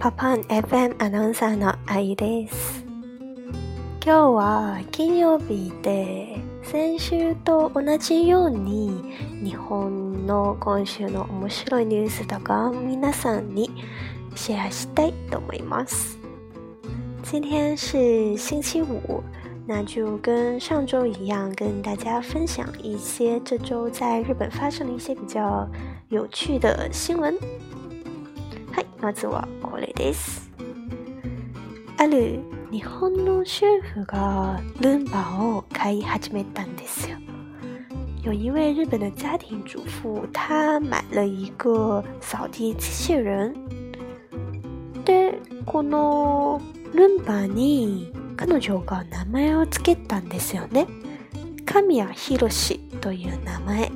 パパン FM アナウンサーのあゆです。今日は金曜日で先週と同じように日本の今週の面白いニュースとか皆さんにシェアしたいと思います。今天是星期五，那就跟上周一样，跟大家分享一些这周在日本发生的一些比较有趣的新闻。はい、まずはこれです。ある日本の主婦がルンバを飼い始めたんですよ。有一位日本的家庭主妇，她买了一个扫地机器人。で、このルンバに彼女が名前をつけたんですよね。神谷博士という名前。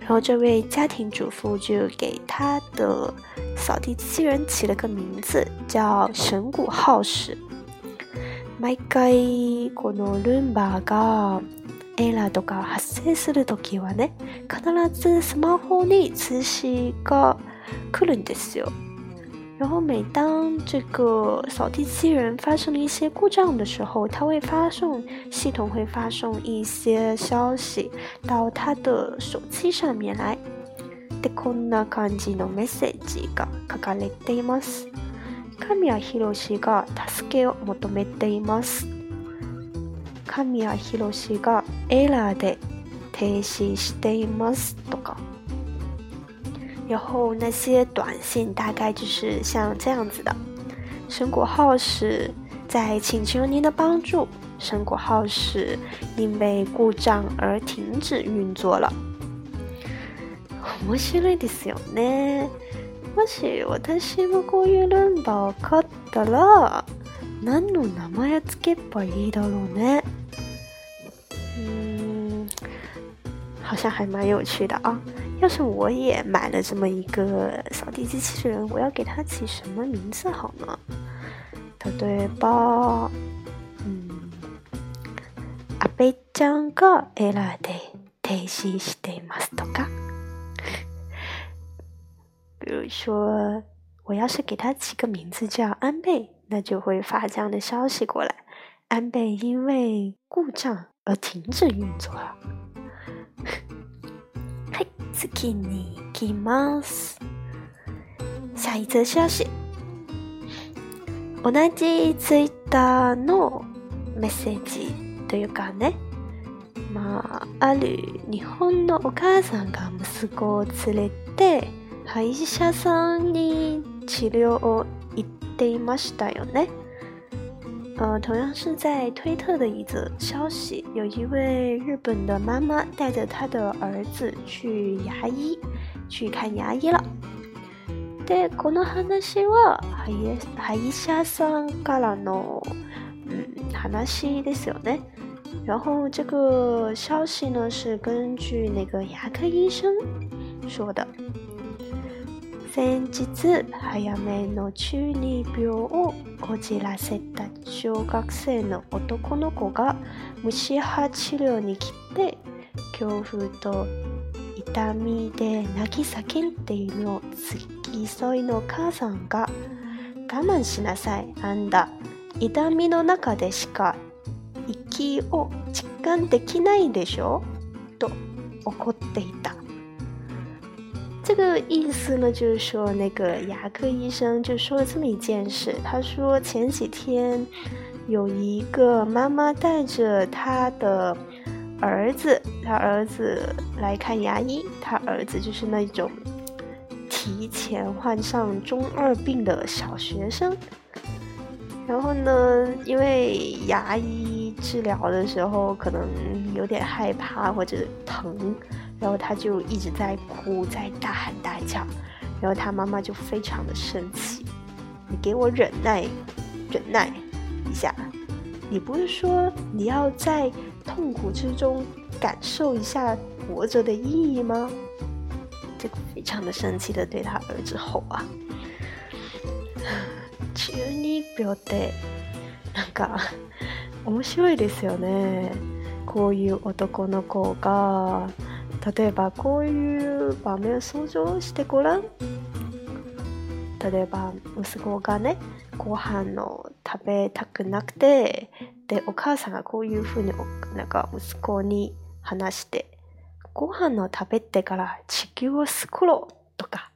然后这位家庭主妇就给她的扫地机器人起了个名字，叫神谷浩史。毎回このルンバがエラーとか発生するときはね、必ずスマホに通知が来るんですよ。然后每当这个扫地机器人发生了一些故障的时候，它会发送系统会发送一些消息到他的手机上面来。 で、こんな感じのメッセージが書かれています。神谷博士が助けを求めています。神谷博士がエラーで停止していますとか。然后那些短信大概就是像这样子的：神果号是在请求您的帮助，神果号是因为故障而停止运作了。面白いですよね。もし私もこういうルンバを買ったら何の名前つけばいいだろうね。嗯，好像还蛮有趣的啊。要是我也买了这么一个扫地机器人，我要给它起什么名字好呢？例えば、うん、阿贝ちゃんがエラーで停止していますとか。比如说，我要是给它起个名字叫安倍，那就会发这样的消息过来：安倍因为故障而停止运作了。はい、次に行きます。下一则消息。同じツイッターのメッセージというかね、まあ、ある日本のお母さんが息子を連れて、歯医者さんに治療を行っていましたよね。呃，同样是在推特的一则消息，有一位日本的妈妈带着她的儿子去牙医去看牙医了。で、この話は歯医歯医者さんからの嗯話ですよね。然后这个消息呢是根据那个牙科医生说的。 先日早めの中二病をこじらせた小学生の男の子が虫歯治療に来て恐怖と痛みで泣き叫んでいるのを付き添いの母さんが我慢しなさいあんだ痛みの中でしか息を実感できないでしょ？と怒っていた。这个意思呢，就是说那个牙科医生就说了这么一件事。他说前几天有一个妈妈带着她的儿子，他儿子来看牙医，他儿子就是那种提前患上中二病的小学生。然后呢，因为牙医治疗的时候可能有点害怕或者疼。然后他就一直在哭，在大喊大叫，然后他妈妈就非常的生气，你给我忍耐，忍耐一下，你不是说你要在痛苦之中感受一下活着的意义吗？这个非常的生气的对他儿子吼啊！中二病ってなんか面白いですよね。こういう男の子が。 例えばこういう場面を想像してごらん。例えば息子がねご飯を食べたくなくてでお母さんがこういうふうになんか息子に話してご飯を食べてから地球を救ろうとか。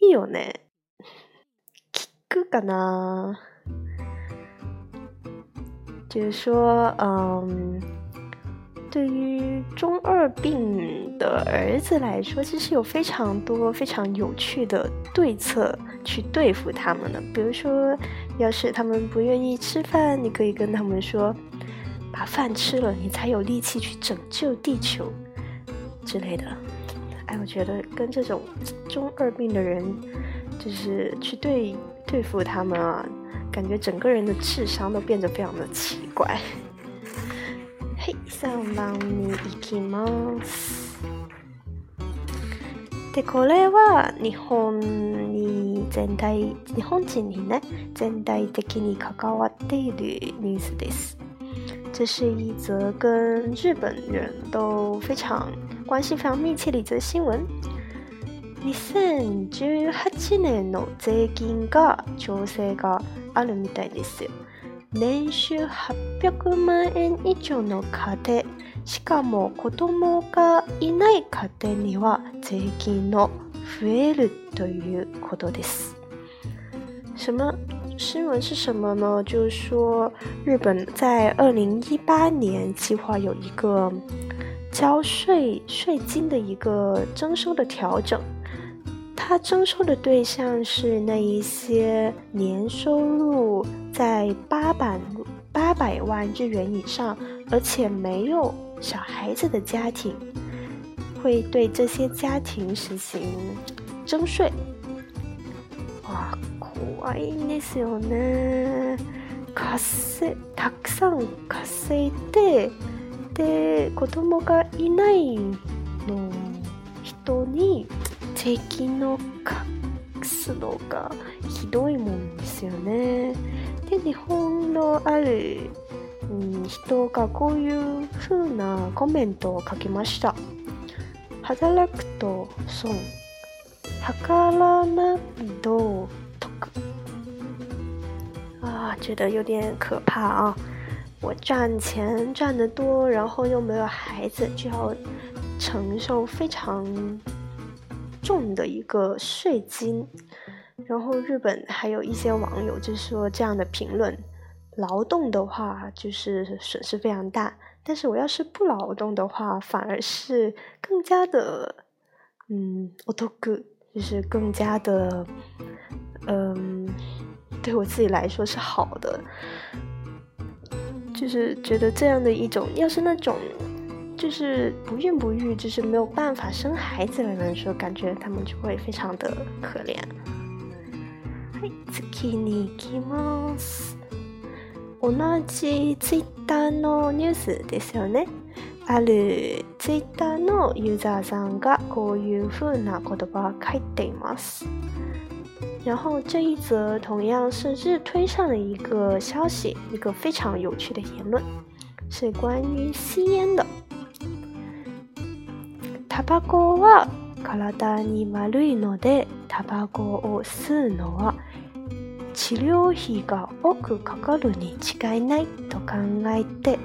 いいよね。聞くかな。就是说，嗯，对于中二病的儿子来说，其实有非常多非常有趣的对策去对付他们的。比如说，要是他们不愿意吃饭，你可以跟他们说：“把饭吃了，你才有力气去拯救地球之类的。”哎，我觉得跟这种中二病的人，就是去对对付他们啊。感觉整个人的智商都变得非常的奇怪。はい、3番に行きます。で、これは日本に全体、日本人にね、全体的に関わっているニュースです。这是一则跟日本人都非常关系非常密切的一则新闻。2018年の税金が調整があるみたいですよ。年収800万円以上の家庭、しかも子供がいない家庭には税金の増えるということです。什么新闻是什么呢？就是说，日本在二零一八年计划有一个交税税金的一个征收的调整。它征收的对象是那一些年收入在八百八百万日元以上，而且没有小孩子的家庭，会对这些家庭实行征税。哇，怖いですよね。稼たくさん稼いで、で子供がいないの人に。税金を隠すのがひどいもんですよね。 で日本のある、うん、人がこういう風なコメントを書きました。働くと損。測らないと得。啊，觉得有点可怕啊！我赚钱赚得多，然后又没有孩子，就要承受非常重的一个税金，然后日本还有一些网友就说这样的评论：劳动的话就是损失非常大，但是我要是不劳动的话，反而是更加的，嗯，我都 good，就是更加的，嗯，对我自己来说是好的，就是觉得这样的一种，要是那种。就是不孕不育，就是没有办法生孩子的人说，感觉他们就会非常的可怜。はい、次に行きます。同じツイッターのニュースですよね。あるツイッターのユーザーさんがこういう風な言葉を書いています。然后这一则同样是日推上的一个消息，一个非常有趣的言论，是关于吸烟的。タバコは体に悪いのでタバコを吸うのは治療費が多くかかるに違いないと考えて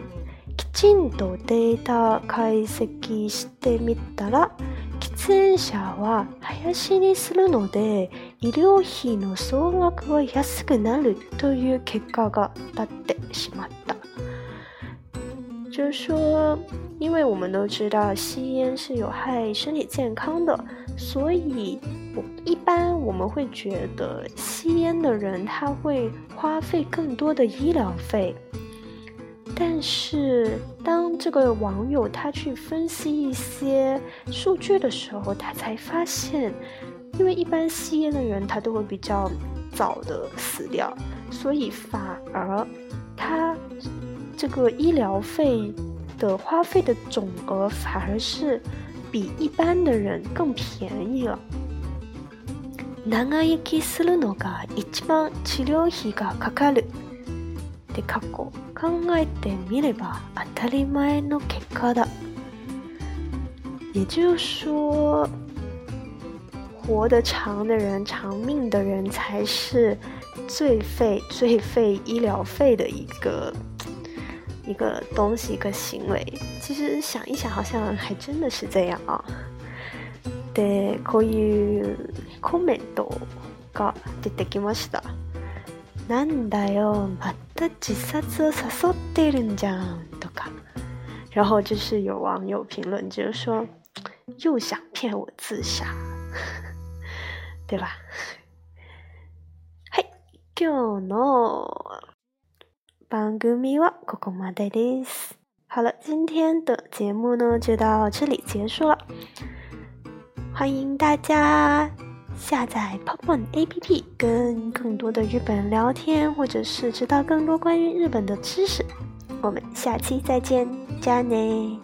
きちんとデータ解析してみたら喫煙者は林にするので医療費の総額は安くなるという結果が立ってしまった。就是说，因为我们都知道吸烟是有害身体健康的，所以我一般我们会觉得吸烟的人他会花费更多的医疗费。但是当这个网友他去分析一些数据的时候，他才发现，因为一般吸烟的人他都会比较早的死掉，所以反而他。这个医疗费的花费的总额反而是比一般的人更便宜了。長生きするのが一番治療費がかかるって過去考えてみれば当たり前の結果だ。也就是说， 活得长的人、长命的人才是最费、最费医疗费的一个 一个东西、一个行为。其实想一想，好像还真的是这样啊。で、こういうコメントが出てきました。なんだよ、また自殺を誘ってるんじゃんとか。然后就是有网友评论，就是说又想骗我自杀，对吧？はい、今日の 番組はここまでです。好了，今天的节目呢就到这里结束了。欢迎大家下载 Popon APP，跟更多的日本人聊天，或者是知道更多关于日本的知识。我们下期再见，加内。